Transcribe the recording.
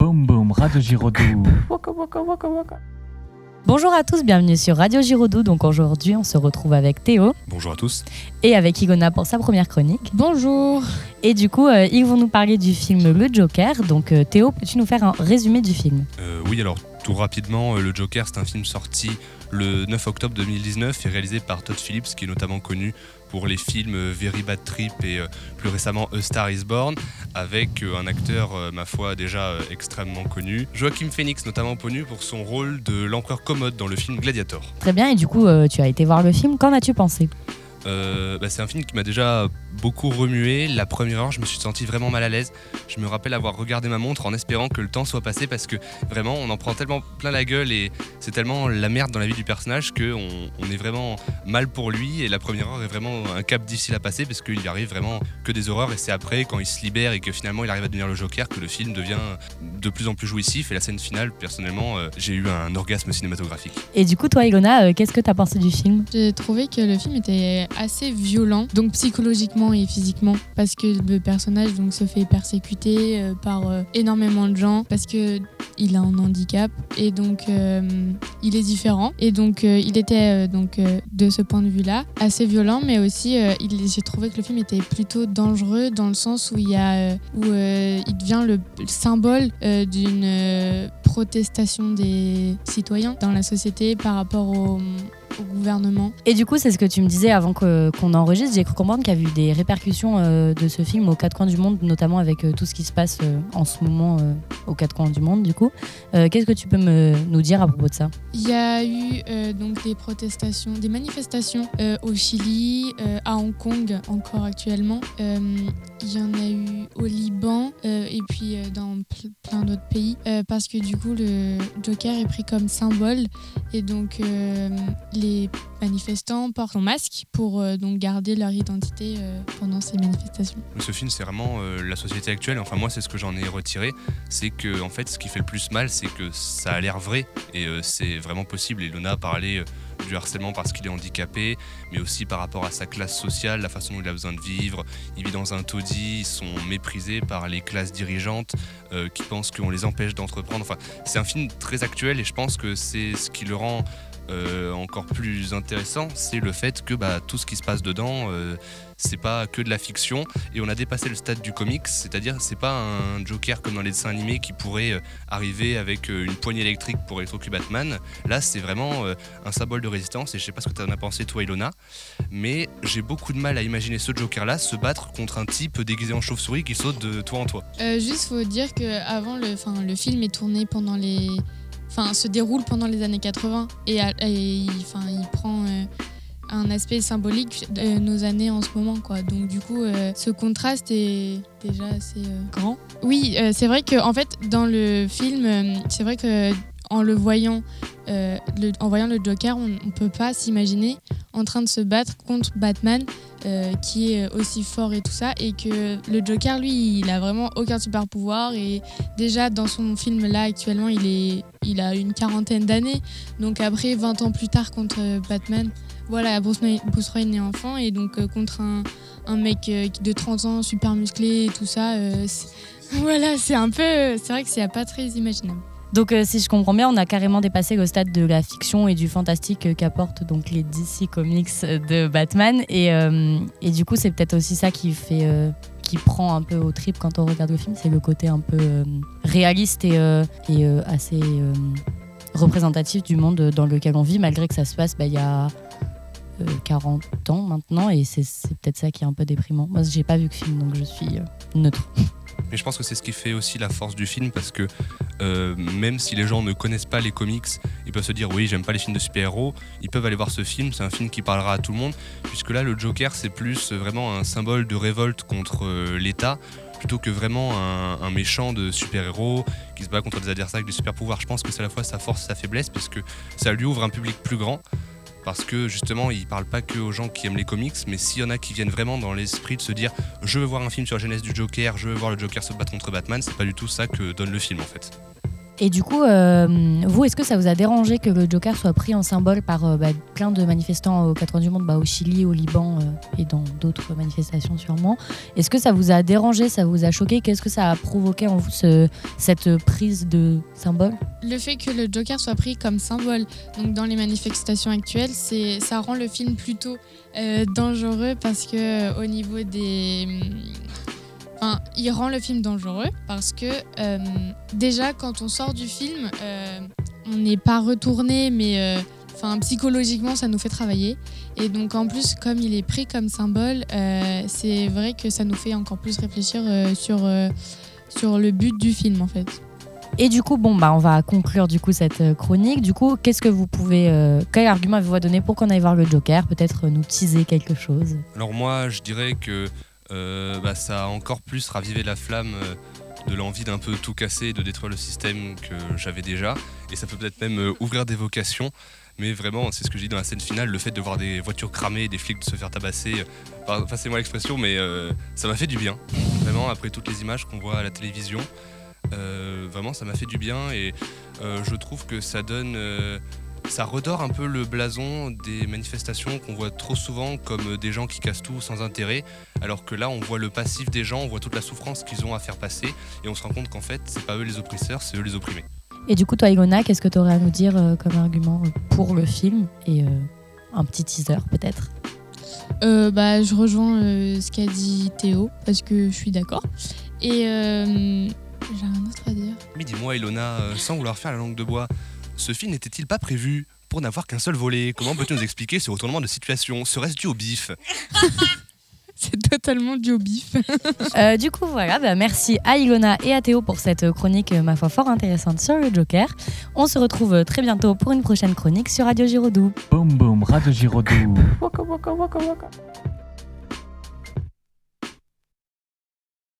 Boum boum, Radio Giraudoux. Bonjour à tous, bienvenue sur Radio Giraudoux. Donc aujourd'hui, on se retrouve avec Théo Bonjour à tous. et avec Igona pour sa première chronique. Bonjour. Et du coup, euh, ils vont nous parler du film Le Joker. Donc euh, Théo, peux-tu nous faire un résumé du film? Euh, oui, alors tout rapidement, euh, Le Joker, c'est un film sorti le 9 octobre 2019 et réalisé par Todd Phillips, qui est notamment connu pour les films euh, Very Bad Trip et euh, plus récemment A Star Is Born, avec euh, un acteur, ma foi, déjà extrêmement connu. Joaquin Phoenix, notamment connu pour son rôle de l'empereur commode dans le film Gladiator. Très bien, et du coup, tu as été voir le film. Qu'en as-tu pensé? Euh, bah, c'est un film qui m'a déjà beaucoup remué. La première heure, je me suis senti vraiment mal à l'aise. Je me rappelle avoir regardé ma montre en espérant que le temps soit passé parce que vraiment, on en prend tellement plein la gueule et c'est tellement la merde dans la vie du personnage qu'on on est vraiment mal pour lui. Et la première heure est vraiment un cap difficile à passer parce qu'il lui arrive vraiment que des horreurs. Et c'est après, quand il se libère et que finalement il arrive à devenir le Joker, que le film devient de plus en plus jouissif. Et la scène finale, personnellement, euh, j'ai eu un orgasme cinématographique. Et du coup, toi, Igona, euh, qu'est-ce que tu as pensé du film? J'ai trouvé que le film était assez violent, donc psychologiquement et physiquement, parce que le personnage donc se fait persécuter euh, par euh, énormément de gens, parce que il a un handicap et donc euh, il est différent. Et donc il était donc de ce point de vue-là assez violent, mais aussi j'ai trouvé que le film était plutôt dangereux dans le sens où il y a où il devient le symbole d'une protestation des citoyens dans la société par rapport au, au gouvernement. Et du coup, c'est ce que tu me disais avant qu'on enregistre. J'ai cru comprendre qu'il y a eu des répercussions euh, de ce film aux quatre coins du monde, notamment avec euh, tout ce qui se passe euh, en ce moment aux quatre coins du monde. Du coup, qu'est-ce que tu peux me, nous dire à propos de ça? Il y a eu donc des protestations, des manifestations au Chili, à Hong Kong encore actuellement. Il y en a eu au euh, parce que du coup le Joker est pris comme symbole. Et donc euh, les manifestants portent un masque pour euh, donc garder leur identité euh, pendant ces manifestations. Ce film, c'est vraiment euh, la société actuelle. Enfin, moi, c'est ce que j'en ai retiré. C'est que, en fait, ce qui fait le plus mal, c'est que ça a l'air vrai. Et c'est vraiment possible. Et Lona a parlé du harcèlement parce qu'il est handicapé, mais aussi par rapport à sa classe sociale, la façon dont il a besoin de vivre. Il vit dans un taudis, ils sont méprisés par les classes dirigeantes qui pensent qu'on les empêche d'entreprendre. Enfin, c'est un film très actuel et je pense que c'est ce qui le rend. Euh, encore plus intéressant, c'est le fait que bah, tout ce qui se passe dedans, euh, c'est pas que de la fiction et on a dépassé le stade du comics, c'est-à-dire c'est pas un Joker comme dans les dessins animés qui pourrait euh, arriver avec une poignée électrique pour électrocuter Batman. Là, c'est vraiment un symbole de résistance et je sais pas ce que tu en as pensé toi Ilona, mais j'ai beaucoup de mal à imaginer ce Joker-là se battre contre un type déguisé en chauve-souris qui saute de toi en toi. Juste faut dire que avant le film est tourné pendant les, enfin se déroule pendant les années 80 et, et enfin il prend euh, un aspect symbolique de nos années en ce moment quoi. Donc du coup euh, ce contraste est déjà assez euh, grand. Oui, euh, c'est vrai que en fait dans le film, euh, c'est vrai que en le voyant, euh, en voyant le Joker, on, on peut pas s'imaginer en train de se battre contre Batman euh, qui est aussi fort et tout ça, et que le Joker, lui, il a vraiment aucun super pouvoir, et déjà dans son film là actuellement, il, est, a une quarantaine d'années, donc après 20 ans plus tard contre euh, Batman, voilà, Bruce Wayne, est enfant, et donc euh, contre un, mec de 30 ans, super musclé et tout ça, voilà, c'est un peu, c'est vrai que c'est pas très imaginable. Donc, euh, si je comprends bien, on a carrément dépassé le stade de la fiction et du fantastique qu'apportent donc les DC Comics de Batman. Et, euh, et du coup, c'est peut-être aussi ça qui fait, euh, qui prend un peu au trip quand on regarde le film, c'est le côté un peu réaliste et, assez représentatif du monde dans lequel on vit, malgré que ça se passe bah, il y a euh, 40 ans maintenant. Et c'est peut-être ça qui est un peu déprimant. Moi, j'ai pas vu le film, donc je suis neutre. Mais je pense que c'est ce qui fait aussi la force du film parce que euh, même si les gens ne connaissent pas les comics, ils peuvent se dire oui, j'aime pas les films de super-héros, ils peuvent aller voir ce film, c'est un film qui parlera à tout le monde, puisque là, le Joker, c'est plus vraiment un symbole de révolte contre euh, l'État plutôt que vraiment un, un méchant de super-héros qui se bat contre des adversaires avec des super-pouvoirs. Je pense que c'est à la fois sa force et sa faiblesse parce que ça lui ouvre un public plus grand parce que justement il parle pas que aux gens qui aiment les comics mais s'il y en a qui viennent vraiment dans l'esprit de se dire je veux voir un film sur la jeunesse du Joker je veux voir le Joker se battre contre Batman c'est pas du tout ça que donne le film en fait Et du coup, euh, vous, est-ce que ça vous a dérangé que le Joker soit pris en symbole par euh, bah, plein de manifestants aux quatre coins du monde, bah, au Chili, au Liban euh, et dans d'autres manifestations sûrement? Est-ce que ça vous a dérangé, ça vous a choqué? Qu'est-ce que ça a provoqué en vous ce- cette prise de symbole? Le fait que le Joker soit pris comme symbole dans les manifestations actuelles, ça rend le film plutôt dangereux parce que au niveau des Enfin, il rend le film dangereux parce que euh, déjà quand on sort du film, euh, on n'est pas retourné, mais euh, enfin psychologiquement ça nous fait travailler. Et donc en plus comme il est pris comme symbole, euh, c'est vrai que ça nous fait encore plus réfléchir euh, sur euh, sur le but du film en fait. Et du coup, bon, bah, on va conclure du coup cette chronique. Du coup, qu'est-ce que vous pouvez, euh, quel argument avez-vous à donner pour qu'on aille voir le Joker? Peut-être nous teaser quelque chose. Alors moi, je dirais que euh, bah, ça a encore plus ravivé la flamme euh, de l'envie d'un peu tout casser, de détruire le système que j'avais déjà. Et ça peut peut-être même euh, ouvrir des vocations. Mais vraiment, c'est ce que je dis dans la scène finale, le fait de voir des voitures cramées, des flics se faire tabasser, euh, enfin, passez-moi l'expression, mais euh, ça m'a fait du bien. Vraiment, après toutes les images qu'on voit à la télévision, euh, vraiment, ça m'a fait du bien. Et euh, je trouve que ça donne... ça redore un peu le blason des manifestations qu'on voit trop souvent comme des gens qui cassent tout sans intérêt, alors que là on voit le passif des gens, on voit toute la souffrance qu'ils ont à faire passer, et on se rend compte qu'en fait c'est pas eux les oppresseurs, c'est eux les opprimés. Et du coup, toi, Ilona, qu'est-ce que tu aurais à nous dire euh, comme argument euh, pour le film Et euh, un petit teaser peut-être? Euh, bah, je rejoins euh, ce qu'a dit Théo parce que je suis d'accord. Et euh, j'ai rien d'autre à dire. Mais dis-moi Ilona, euh, sans vouloir faire la langue de bois, ce film n'était-il pas prévu pour n'avoir qu'un seul volet? Comment peux-tu nous expliquer ce retournement de situation? Serait-ce dû au bif? C'est totalement du au bif. Euh, Du coup, voilà, bah, merci à Ilona et à Théo pour cette chronique, ma foi, fort intéressante sur le Joker. On se retrouve très bientôt pour une prochaine chronique sur Radio Giraudoux. Boum boum, Radio Giraudoux. Waka waka waka waka.